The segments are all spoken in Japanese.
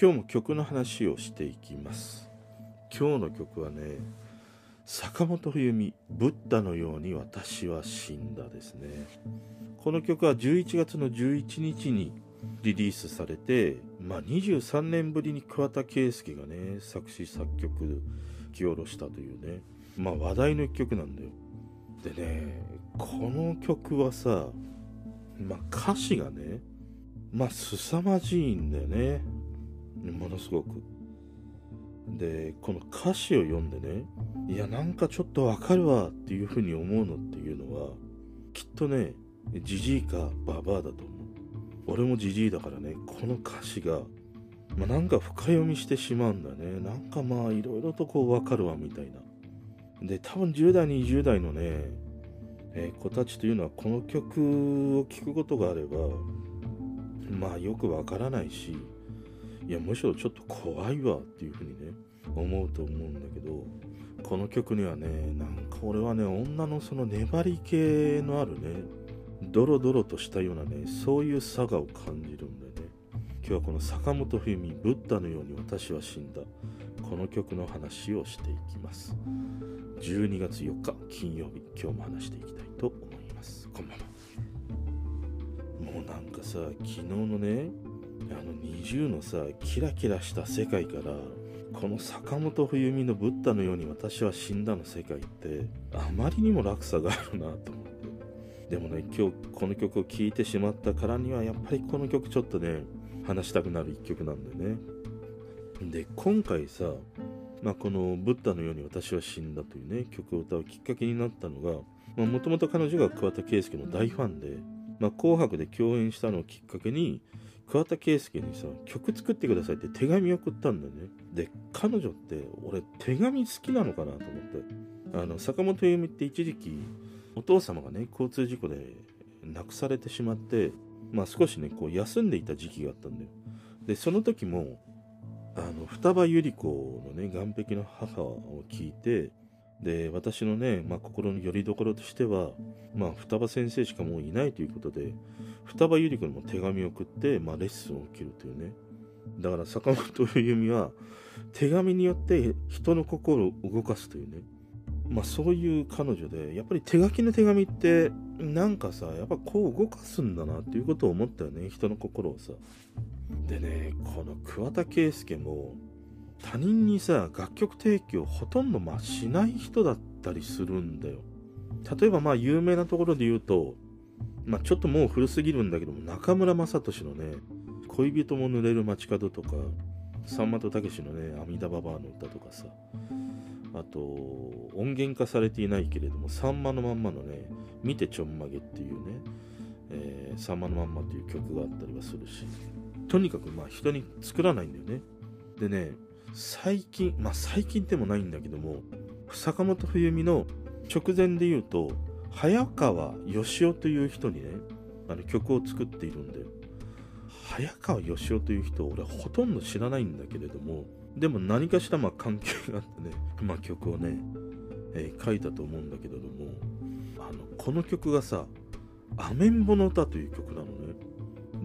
今日も曲の話をしていきます。今日の曲はね坂本冬美「ブッダのように私は死んだ」ですね。この曲は11月の11日にリリースされて、まあ、23年ぶりに桑田佳祐がね作詞作曲書き下ろしたというねまあ話題の一曲なんだよ。でねこの曲はさまあ歌詞がねまあ凄まじいんだよね。ものすごく。でこの歌詞を読んでねいやなんかちょっとわかるわっていうふうに思うのっていうのはきっとねじじいかババアだと思う。俺もじじいだからねこの歌詞が、ま、なんか深読みしてしまうんだね。なんかまあいろいろとこうわかるわみたいな。で多分10代20代のね、えー、子たちというのはこの曲を聴くことがあればまあよくわからないしいやむしろちょっと怖いわっていうふうにね思うと思うんだけどこの曲にはねなんか俺はね女のその粘り気のあるねドロドロとしたようなねそういう差がを感じるんだよね。今日はこの坂本冬美ブッダのように私は死んだ。この曲の話をしていきます。12月4日金曜日今日も話していきたいと思います。こんばんは。もうなんかさ昨日のねあの20のさキラキラした世界からこの坂本冬美のブッダのように私は死んだの世界ってあまりにも落差があるなと思って。でもね今日この曲を聴いてしまったからにはやっぱりこの曲ちょっとね話したくなる一曲なんだよね。で今回さ、まあ、この「ブッダのように私は死んだ」というね曲を歌うきっかけになったのがもともと彼女が桑田佳祐の大ファンで、まあ、紅白で共演したのをきっかけに桑田佳祐にさ曲作ってくださいって手紙送ったんだよね。で彼女って俺手紙好きなのかなと思って。あの坂本冬美って一時期お父様がね交通事故で亡くされてしまってまあ少しねこう休んでいた時期があったんだよ。でその時もあの双葉百合子のね岸壁の母を聞いてで私のね、まあ、心の拠り所としては、まあ、双葉先生しかもういないということで双葉百合子にも手紙を送って、まあ、レッスンを受けるというね。だから坂本冬美は手紙によって人の心を動かすというね。まあそういう彼女でやっぱり手書きの手紙ってなんかさやっぱこう動かすんだなっていうことを思ったよね人の心をさ。でねこの桑田佳祐も他人にさ楽曲提供ほとんどまあしない人だったりするんだよ。例えばまあ有名なところで言うとまあちょっともう古すぎるんだけども中村雅俊のね恋人も濡れる街角とかさんまとたけしのね阿弥陀ババアの歌とかさあと音源化されていないけれどもさんまのまんまのね見てちょんまげっていうね、えー、さんまのまんまっていう曲があったりはするしとにかくまあ人に作らないんだよね。でね最近まあ最近でもないんだけども坂本冬美の直前で言うと早川義雄という人にねあの曲を作っているんで早川義雄という人俺ほとんど知らないんだけれどもでも何かしらまあ関係があってね、まあ、曲をね、えー、書いたと思うんだけれどもあのこの曲がさ「アメンボの歌」という曲なのね。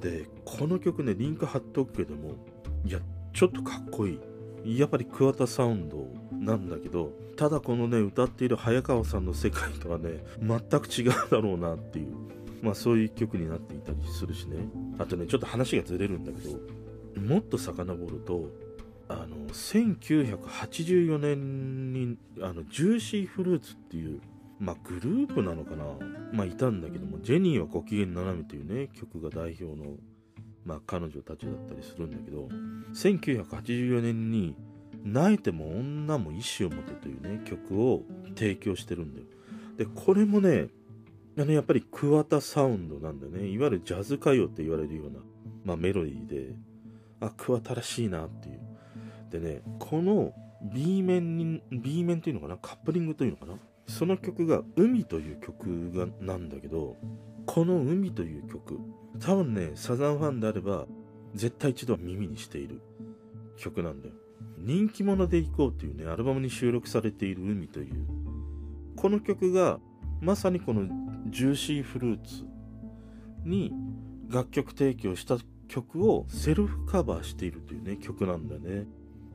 でこの曲ねリンク貼っておくけどもいやちょっとかっこいい。やっぱり桑田サウンドなんだけどただこのね歌っている早川さんの世界とはね全く違うだろうなっていうまあそういう曲になっていたりするしね。あとねちょっと話がずれるんだけどもっと遡るとあの1984年にあのジューシーフルーツっていうまあグループなのかなまあいたんだけどもジェニーはご機嫌斜めというね曲が代表のまあ、彼女たちだったりするんだけど1984年に「泣いても女も意志を持て」というね曲を提供してるんだよ。でこれもねあのやっぱり桑田サウンドなんだよね。いわゆるジャズ歌謡って言われるような、まあ、メロディーであ桑田らしいなっていう。でねこの B 面に B 面というのかなカップリングというのかな。その曲が「海」という曲がなんだけどこの「海」という曲多分ねサザンファンであれば絶対一度は耳にしている曲なんだよ。人気者でいこうというねアルバムに収録されている「海」というこの曲がまさにこのジューシーフルーツに楽曲提供した曲をセルフカバーしているというね曲なんだよね。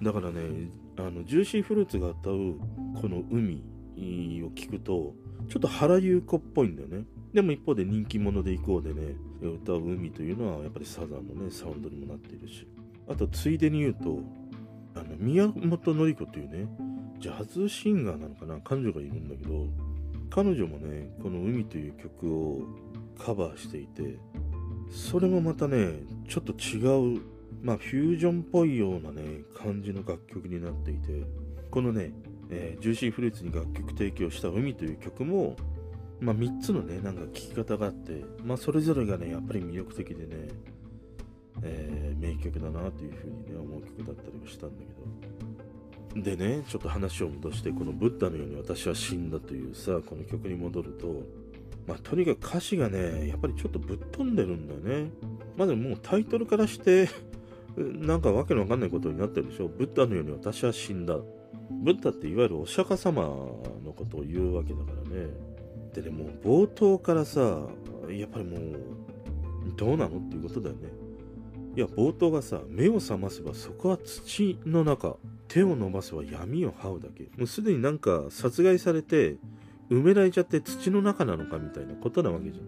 だからねあのジューシーフルーツが歌うこの海を聞くとちょっと原由子っぽいんだよね。でも一方で人気者でいこうでね歌う海というのはやっぱりサザンのねサウンドにもなっているし。あとついでに言うとあの宮本典子というねジャズシンガーなのかな彼女がいるんだけど彼女もねこの「海」という曲をカバーしていてそれもまたねちょっと違うまあフュージョンっぽいようなね感じの楽曲になっていてこのね、えー、ジューシーフルーツに楽曲提供した「海」という曲もまあ3つのねなんか聴き方があってまあそれぞれがねやっぱり魅力的でねえー、名曲だなというふうにね思う曲だったりもしたんだけど。でねちょっと話を戻してこの「ブッダのように私は死んだ」というさこの曲に戻るとまあとにかく歌詞がねやっぱりちょっとぶっ飛んでるんだよね。まあでももうタイトルからして なんかわけのわかんないことになってるでしょ。ブッダのように私は死んだ。ブッダっていわゆるお釈迦様のことを言うわけだからね。でねもう冒頭からさやっぱりもうどうなのっていうことだよね。いや冒頭がさ目を覚ませばそこは土の中手を伸ばせば闇を這うだけ。もうすでになんか殺害されて埋められちゃって土の中なのかみたいなことなわけじゃ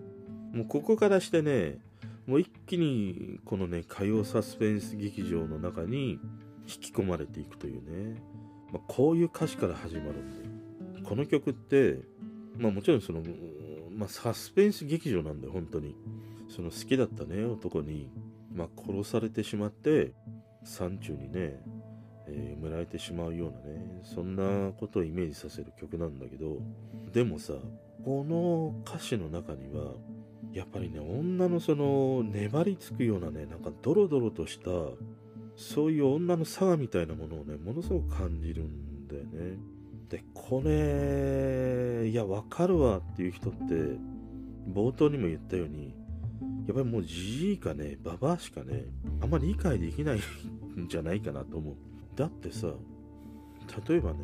ん。もうここからしてねもう一気にこのね火曜サスペンス劇場の中に引き込まれていくというね、まあ、こういう歌詞から始まるんでこの曲ってまあもちろんその、まあ、サスペンス劇場なんだよ本当に。その好きだったね男にまあ、殺されてしまって山中にね、えー、埋められてしまうようなねそんなことをイメージさせる曲なんだけどでもさこの歌詞の中にはやっぱりね女のその粘りつくようなねなんかドロドロとしたそういう女の差みたいなものをねものすごく感じるんだよね。でこれいやわかるわっていう人って冒頭にも言ったようにやっぱりもうじじいかね、ババアしかね、あんまり理解できないんじゃないかなと思う。だってさ、例えばね、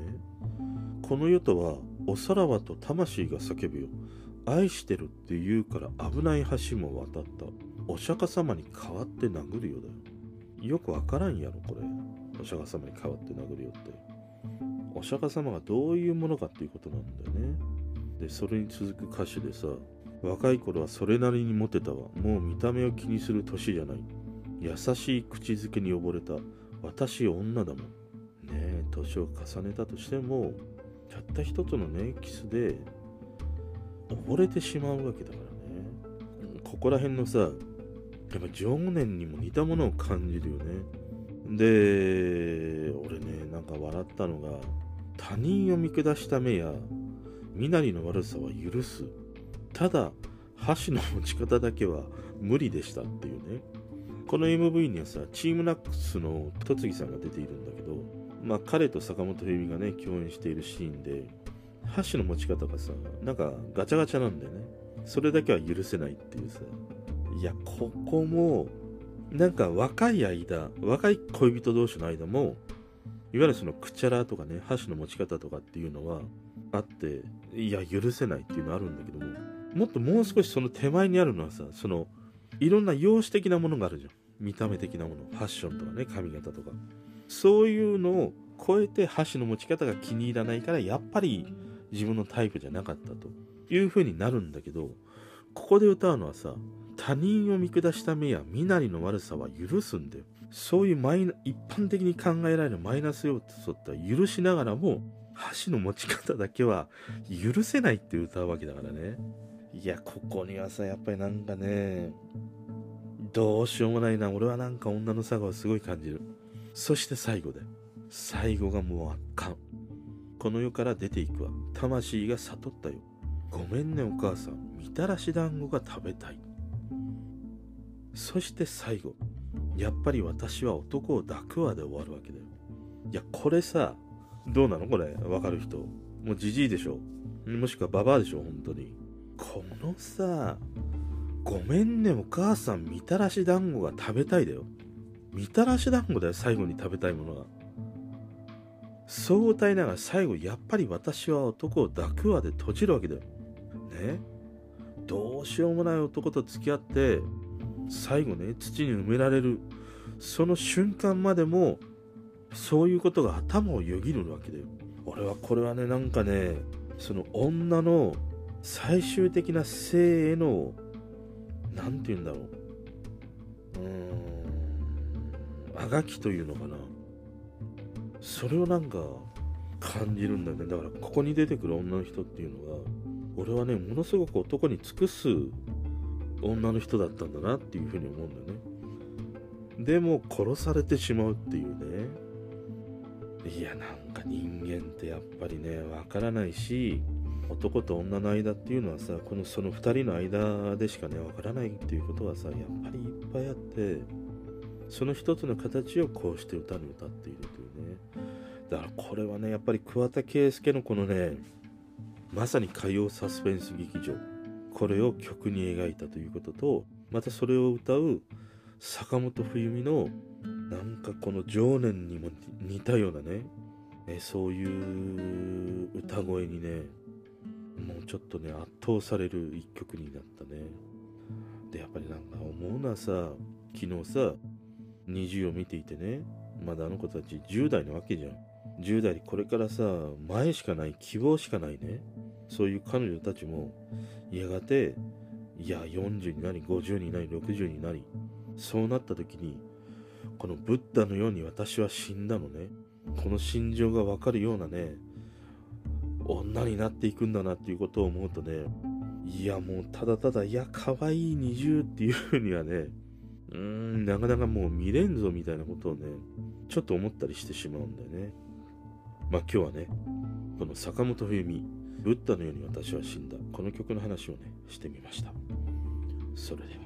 この世とはおさらばと魂が叫ぶよ。愛してるって言うから危ない橋も渡った。お釈迦様に代わって殴るよだよ。よくわからんやろ、これ。お釈迦様に代わって殴るよって。お釈迦様がどういうものかっていうことなんだよね。で、それに続く歌詞でさ、若い頃はそれなりにモテたわ。もう見た目を気にする年じゃない。優しい口づけに溺れた。私女だもん。ねえ、年を重ねたとしても、たった一つのね、キスで溺れてしまうわけだからね。ここら辺のさ、やっぱ情念にも似たものを感じるよね。で、俺ね、なんか笑ったのが、他人を見下した目や身なりの悪さは許す。ただ箸の持ち方だけは無理でしたっていうね。この MV にはさチームナックスの戸次さんが出ているんだけどまあ彼と坂本冬美がね共演しているシーンで箸の持ち方がさなんかガチャガチャなんだよね。それだけは許せないっていうさ。いやここもなんか若い間若い恋人同士の間もいわゆるそのくちゃらとかね箸の持ち方とかっていうのはあっていや許せないっていうのあるんだけどももっともう少しその手前にあるのはさそのいろんな容姿的なものがあるじゃん。見た目的なもの。ファッションとかね髪型とか。そういうのを超えて箸の持ち方が気に入らないからやっぱり自分のタイプじゃなかったという風になるんだけどここで歌うのはさ他人を見下した目や身なりの悪さは許すんだよそういうマイナ一般的に考えられるマイナス要素って許しながらも箸の持ち方だけは許せないって歌うわけだからねいや、ここにはさ、やっぱりなんかね、どうしようもないな。俺はなんか女の差がすごい感じる。そして最後で。最後がもう圧巻。この世から出ていくわ。魂が悟ったよ。ごめんねお母さん。みたらし団子が食べたい。そして最後。やっぱり私は男を抱くわで終わるわけだよ。いや、これさ、どうなの？これ、わかる人。もうじじいでしょ。もしくはババアでしょ、本当に。このさ、ごめんねお母さん、みたらし団子が食べたいだよ。みたらし団子だよ、最後に食べたいものが。そう歌いながら最後、やっぱり私は男を抱くわで閉じるわけだよ。ね？どうしようもない男と付き合って、最後ね土に埋められる。その瞬間までもそういうことが頭をよぎるわけだよ。俺はこれはねなんかねその女の最終的な性への何て言うんだろう。うーんあがきというのかな。それをなんか感じるんだよね。だからここに出てくる女の人っていうのは俺はねものすごく男に尽くす女の人だったんだなっていうふうに思うんだよね。でも殺されてしまうっていうね。いやなんか人間ってやっぱりねわからないし男と女の間っていうのはさこのその2人の間でしかねわからないっていうことはさやっぱりいっぱいあってその一つの形をこうして歌に歌っているというね。だからこれはねやっぱり桑田佳祐のこのねまさに歌謡サスペンス劇場。これを曲に描いたということとまたそれを歌う坂本冬美のなんかこの情念にも似たようなねえそういう歌声にねもうちょっとね圧倒される一曲になったね。でやっぱりなんか思うのはさ昨日さ20を見ていてねまだあの子たち10代なわけじゃん。10代にこれからさ前しかない希望しかないね。そういう彼女たちもやがていや40になり50になり60になりそうなった時にこのブッダのように私は死んだのね。この心情がわかるようなね女になっていくんだなっていうことを思うとねいやもうただただいや可愛い20っていうふうにはねうーんなかなかもう見れんぞみたいなことをねちょっと思ったりしてしまうんだよね。まあ今日はねこの坂本冬美ブッダのように私は死んだ。この曲の話をねしてみました。それでは。